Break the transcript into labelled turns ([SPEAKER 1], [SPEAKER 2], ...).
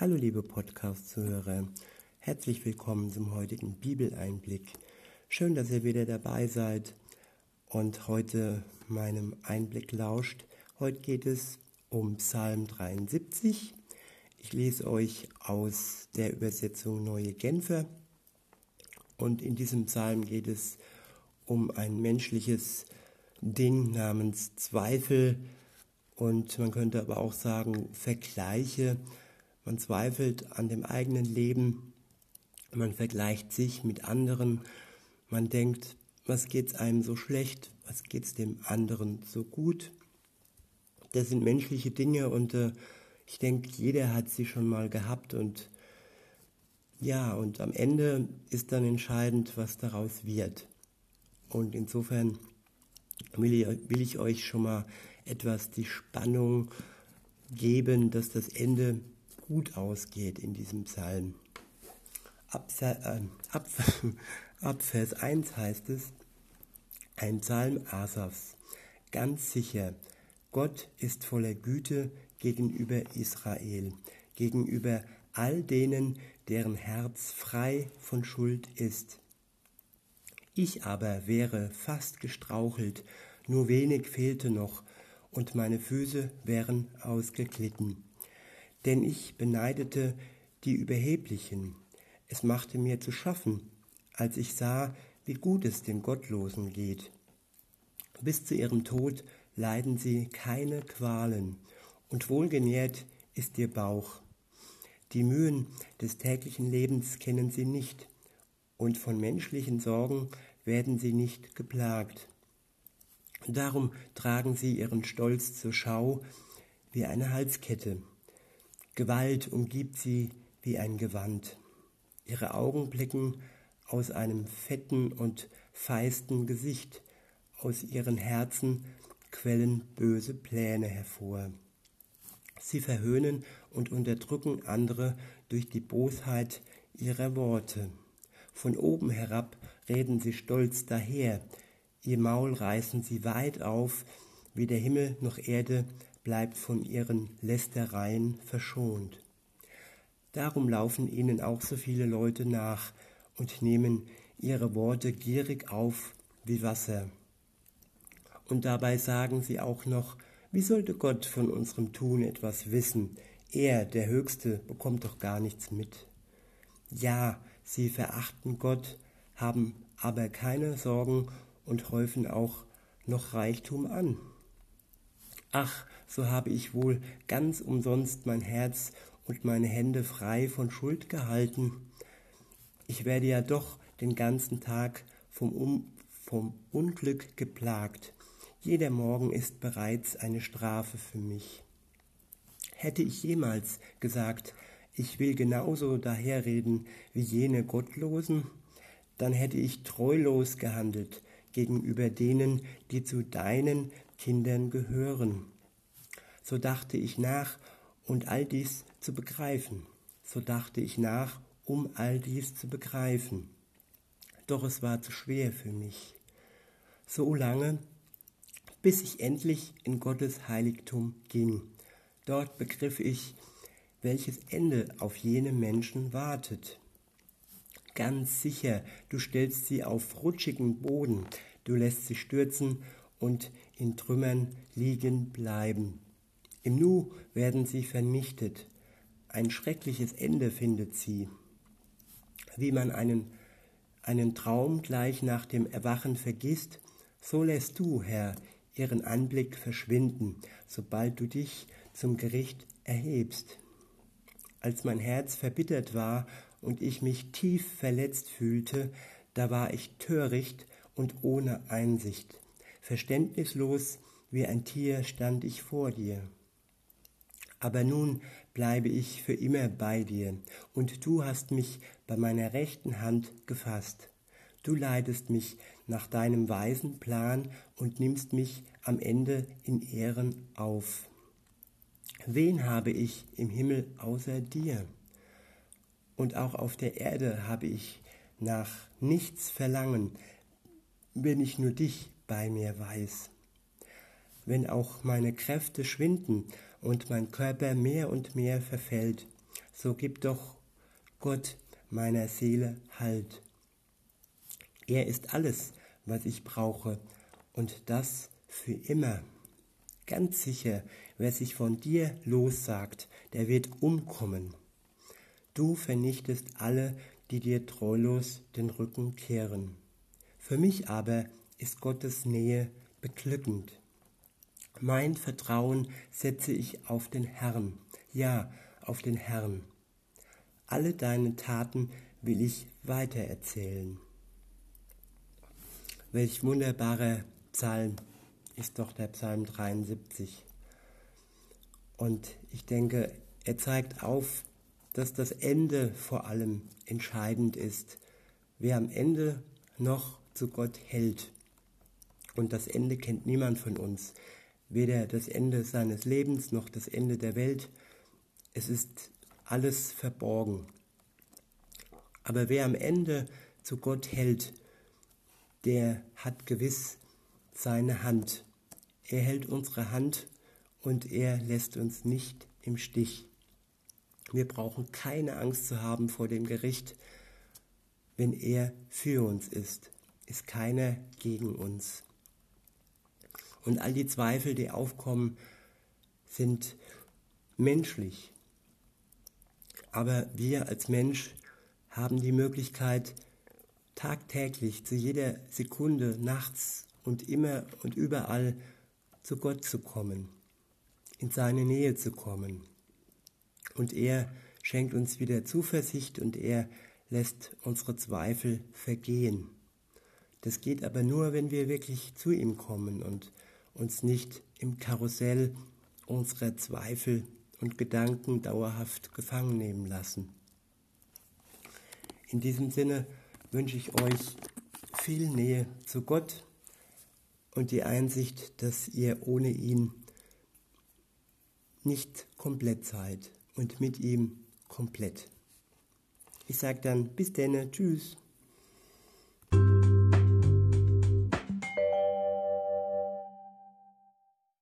[SPEAKER 1] Hallo liebe Podcast-Zuhörer, herzlich willkommen zum heutigen Bibeleinblick. Schön, dass ihr wieder dabei seid und heute meinem Einblick lauscht. Heute geht es um Psalm 73. Ich lese euch aus der Übersetzung Neue Genfer und in diesem Psalm geht es um ein menschliches Ding namens Zweifel und man könnte aber auch sagen Vergleiche man zweifelt an dem eigenen Leben, man vergleicht sich mit anderen, man denkt, was geht's einem so schlecht, was geht's dem anderen so gut. Das sind menschliche Dinge und äh, ich denke, jeder hat sie schon mal gehabt und ja, und am Ende ist dann entscheidend, was daraus wird. Und insofern will ich, will ich euch schon mal etwas die Spannung geben, dass das Ende gut ausgeht in diesem Psalm. Ab, äh, ab, ab Vers 1 heißt es, ein Psalm Asafs, ganz sicher, Gott ist voller Güte gegenüber Israel, gegenüber all denen, deren Herz frei von Schuld ist. Ich aber wäre fast gestrauchelt, nur wenig fehlte noch, und meine Füße wären ausgeglitten denn ich beneidete die Überheblichen. Es machte mir zu schaffen, als ich sah, wie gut es den Gottlosen geht. Bis zu ihrem Tod leiden sie keine Qualen, und wohlgenährt ist ihr Bauch. Die Mühen des täglichen Lebens kennen sie nicht, und von menschlichen Sorgen werden sie nicht geplagt. Darum tragen sie ihren Stolz zur Schau wie eine Halskette Gewalt umgibt sie wie ein Gewand. Ihre Augen blicken aus einem fetten und feisten Gesicht, aus ihren Herzen quellen böse Pläne hervor. Sie verhöhnen und unterdrücken andere durch die Bosheit ihrer Worte. Von oben herab reden sie stolz daher, ihr Maul reißen sie weit auf, wie der Himmel noch Erde bleibt von ihren Lästereien verschont. Darum laufen ihnen auch so viele Leute nach und nehmen ihre Worte gierig auf wie Wasser. Und dabei sagen sie auch noch, wie sollte Gott von unserem Tun etwas wissen? Er, der Höchste, bekommt doch gar nichts mit. Ja, sie verachten Gott, haben aber keine Sorgen und häufen auch noch Reichtum an. Ach, so habe ich wohl ganz umsonst mein Herz und meine Hände frei von Schuld gehalten. Ich werde ja doch den ganzen Tag vom, um vom Unglück geplagt. Jeder Morgen ist bereits eine Strafe für mich. Hätte ich jemals gesagt, ich will genauso daherreden wie jene Gottlosen, dann hätte ich treulos gehandelt gegenüber denen, die zu deinen Kindern gehören. So dachte ich nach, und all dies zu begreifen. So dachte ich nach, um all dies zu begreifen. Doch es war zu schwer für mich. So lange, bis ich endlich in Gottes Heiligtum ging. Dort begriff ich, welches Ende auf jene Menschen wartet. Ganz sicher, du stellst sie auf rutschigen Boden, du lässt sie stürzen und in Trümmern liegen bleiben. Im Nu werden sie vernichtet. Ein schreckliches Ende findet sie. Wie man einen, einen Traum gleich nach dem Erwachen vergisst, so lässt du, Herr, ihren Anblick verschwinden, sobald du dich zum Gericht erhebst. Als mein Herz verbittert war und ich mich tief verletzt fühlte, da war ich töricht und ohne Einsicht. Verständnislos wie ein Tier stand ich vor dir. Aber nun bleibe ich für immer bei dir, und du hast mich bei meiner rechten Hand gefasst. Du leitest mich nach deinem weisen Plan und nimmst mich am Ende in Ehren auf. Wen habe ich im Himmel außer dir? Und auch auf der Erde habe ich nach nichts verlangen, wenn ich nur dich bei mir weiß. Wenn auch meine Kräfte schwinden und mein Körper mehr und mehr verfällt, so gib doch Gott meiner Seele Halt. Er ist alles, was ich brauche, und das für immer. Ganz sicher, wer sich von dir lossagt, der wird umkommen. Du vernichtest alle, die dir treulos den Rücken kehren. Für mich aber ist Gottes Nähe beglückend. Mein Vertrauen setze ich auf den Herrn, ja, auf den Herrn. Alle deine Taten will ich weitererzählen. Welch wunderbarer Psalm ist doch der Psalm 73. Und ich denke, er zeigt auf, dass das Ende vor allem entscheidend ist. Wer am Ende noch zu Gott hält. Und das Ende kennt niemand von uns. Weder das Ende seines Lebens noch das Ende der Welt. Es ist alles verborgen. Aber wer am Ende zu Gott hält, der hat gewiss seine Hand. Er hält unsere Hand und er lässt uns nicht im Stich. Wir brauchen keine Angst zu haben vor dem Gericht, wenn er für uns ist, ist keiner gegen uns. Und all die Zweifel, die aufkommen, sind menschlich. Aber wir als Mensch haben die Möglichkeit, tagtäglich, zu jeder Sekunde, nachts und immer und überall zu Gott zu kommen, in seine Nähe zu kommen. Und er schenkt uns wieder Zuversicht und er lässt unsere Zweifel vergehen. Das geht aber nur, wenn wir wirklich zu ihm kommen und uns nicht im Karussell unserer Zweifel und Gedanken dauerhaft gefangen nehmen lassen. In diesem Sinne wünsche ich euch viel Nähe zu Gott und die Einsicht, dass ihr ohne ihn nicht komplett seid und mit ihm komplett. Ich sage dann bis denne, tschüss.